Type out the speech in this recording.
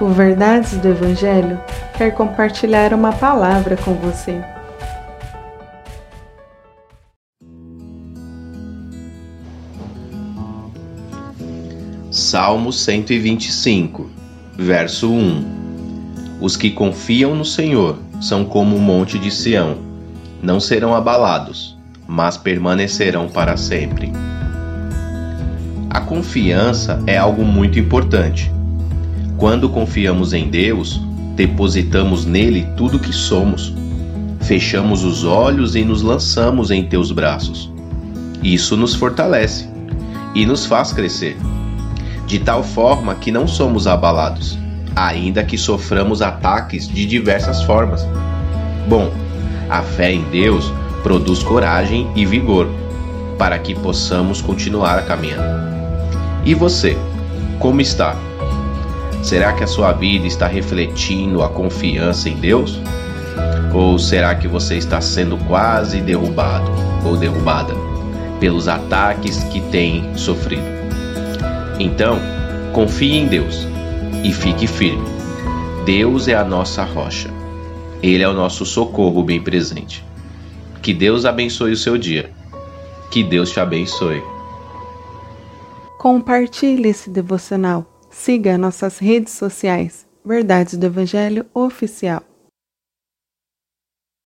O Verdades do Evangelho quer compartilhar uma palavra com você. Salmo 125, verso 1 Os que confiam no Senhor são como o monte de Sião, não serão abalados, mas permanecerão para sempre. A confiança é algo muito importante. Quando confiamos em Deus, depositamos nele tudo que somos. Fechamos os olhos e nos lançamos em teus braços. Isso nos fortalece e nos faz crescer, de tal forma que não somos abalados, ainda que soframos ataques de diversas formas. Bom, a fé em Deus produz coragem e vigor para que possamos continuar caminhando. E você, como está? Será que a sua vida está refletindo a confiança em Deus? Ou será que você está sendo quase derrubado ou derrubada pelos ataques que tem sofrido? Então, confie em Deus e fique firme. Deus é a nossa rocha. Ele é o nosso socorro bem presente. Que Deus abençoe o seu dia. Que Deus te abençoe. Compartilhe esse devocional. Siga nossas redes sociais. Verdades do Evangelho Oficial.